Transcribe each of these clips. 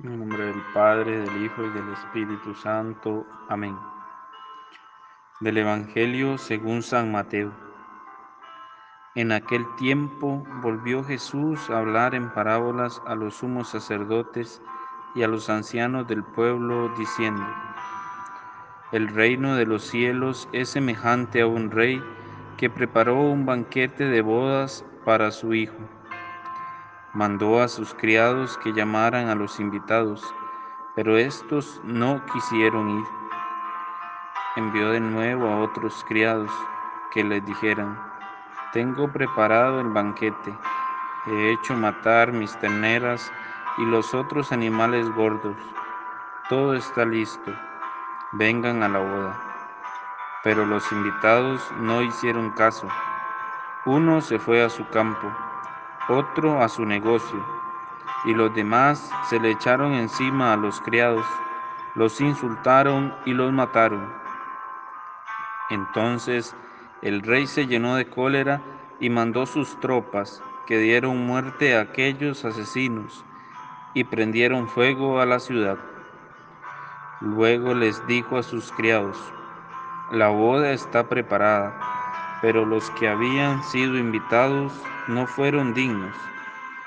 En el nombre del Padre, del Hijo y del Espíritu Santo. Amén. Del Evangelio según San Mateo. En aquel tiempo volvió Jesús a hablar en parábolas a los sumos sacerdotes y a los ancianos del pueblo, diciendo, El reino de los cielos es semejante a un rey que preparó un banquete de bodas para su hijo mandó a sus criados que llamaran a los invitados, pero estos no quisieron ir. Envió de nuevo a otros criados que les dijeran, tengo preparado el banquete, he hecho matar mis terneras y los otros animales gordos, todo está listo, vengan a la boda. Pero los invitados no hicieron caso. Uno se fue a su campo otro a su negocio, y los demás se le echaron encima a los criados, los insultaron y los mataron. Entonces el rey se llenó de cólera y mandó sus tropas, que dieron muerte a aquellos asesinos y prendieron fuego a la ciudad. Luego les dijo a sus criados, la boda está preparada, pero los que habían sido invitados no fueron dignos.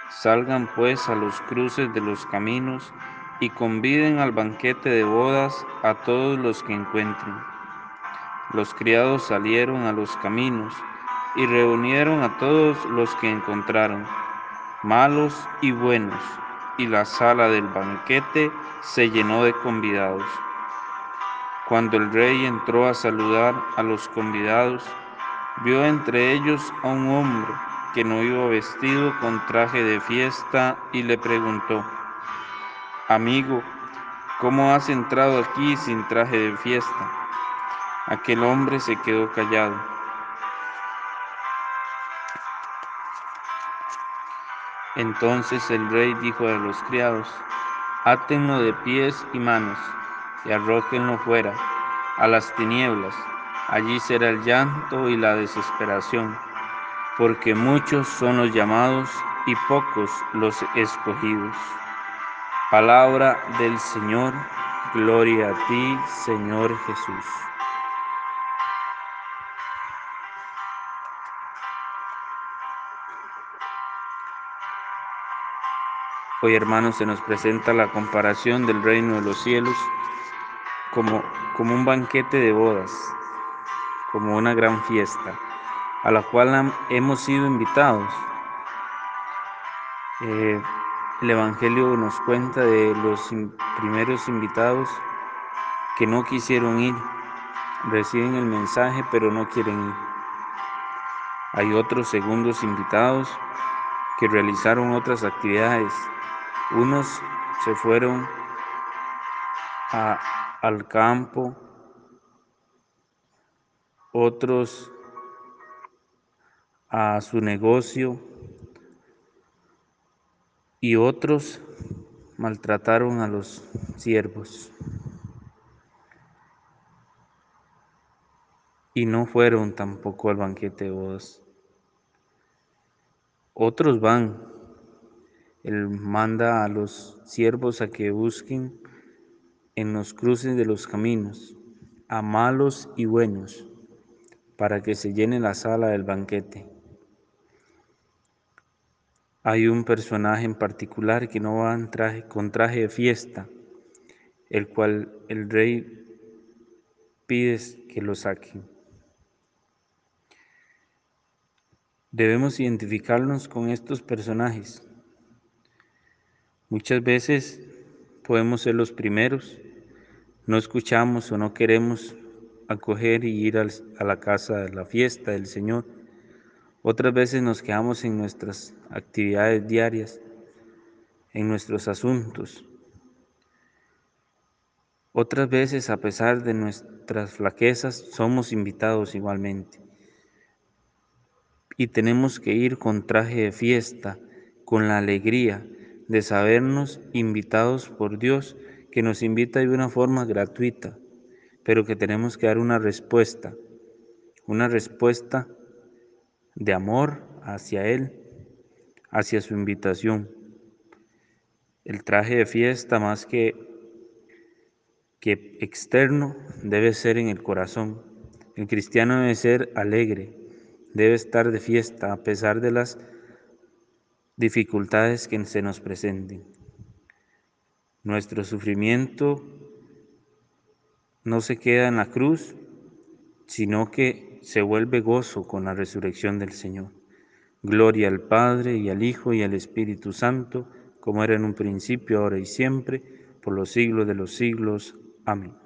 Salgan pues a los cruces de los caminos y conviden al banquete de bodas a todos los que encuentren. Los criados salieron a los caminos y reunieron a todos los que encontraron, malos y buenos, y la sala del banquete se llenó de convidados. Cuando el rey entró a saludar a los convidados, vio entre ellos a un hombre que no iba vestido con traje de fiesta y le preguntó, Amigo, ¿cómo has entrado aquí sin traje de fiesta? Aquel hombre se quedó callado. Entonces el rey dijo a los criados, Átenlo de pies y manos y arrójenlo fuera, a las tinieblas. Allí será el llanto y la desesperación porque muchos son los llamados y pocos los escogidos. Palabra del Señor, gloria a ti, Señor Jesús. Hoy, hermanos, se nos presenta la comparación del reino de los cielos como, como un banquete de bodas, como una gran fiesta a la cual hemos sido invitados. Eh, el Evangelio nos cuenta de los primeros invitados que no quisieron ir, reciben el mensaje pero no quieren ir. Hay otros segundos invitados que realizaron otras actividades. Unos se fueron al campo, otros a su negocio y otros maltrataron a los siervos. Y no fueron tampoco al banquete de bodas. Otros van. Él manda a los siervos a que busquen en los cruces de los caminos a malos y buenos para que se llene la sala del banquete. Hay un personaje en particular que no va en traje, con traje de fiesta, el cual el rey pide que lo saquen. Debemos identificarnos con estos personajes. Muchas veces podemos ser los primeros, no escuchamos o no queremos acoger y ir a la casa de la fiesta del Señor otras veces nos quedamos en nuestras actividades diarias, en nuestros asuntos. Otras veces, a pesar de nuestras flaquezas, somos invitados igualmente. Y tenemos que ir con traje de fiesta, con la alegría de sabernos invitados por Dios, que nos invita de una forma gratuita, pero que tenemos que dar una respuesta, una respuesta de amor hacia Él, hacia su invitación. El traje de fiesta más que, que externo debe ser en el corazón. El cristiano debe ser alegre, debe estar de fiesta a pesar de las dificultades que se nos presenten. Nuestro sufrimiento no se queda en la cruz, sino que se vuelve gozo con la resurrección del Señor. Gloria al Padre y al Hijo y al Espíritu Santo, como era en un principio, ahora y siempre, por los siglos de los siglos. Amén.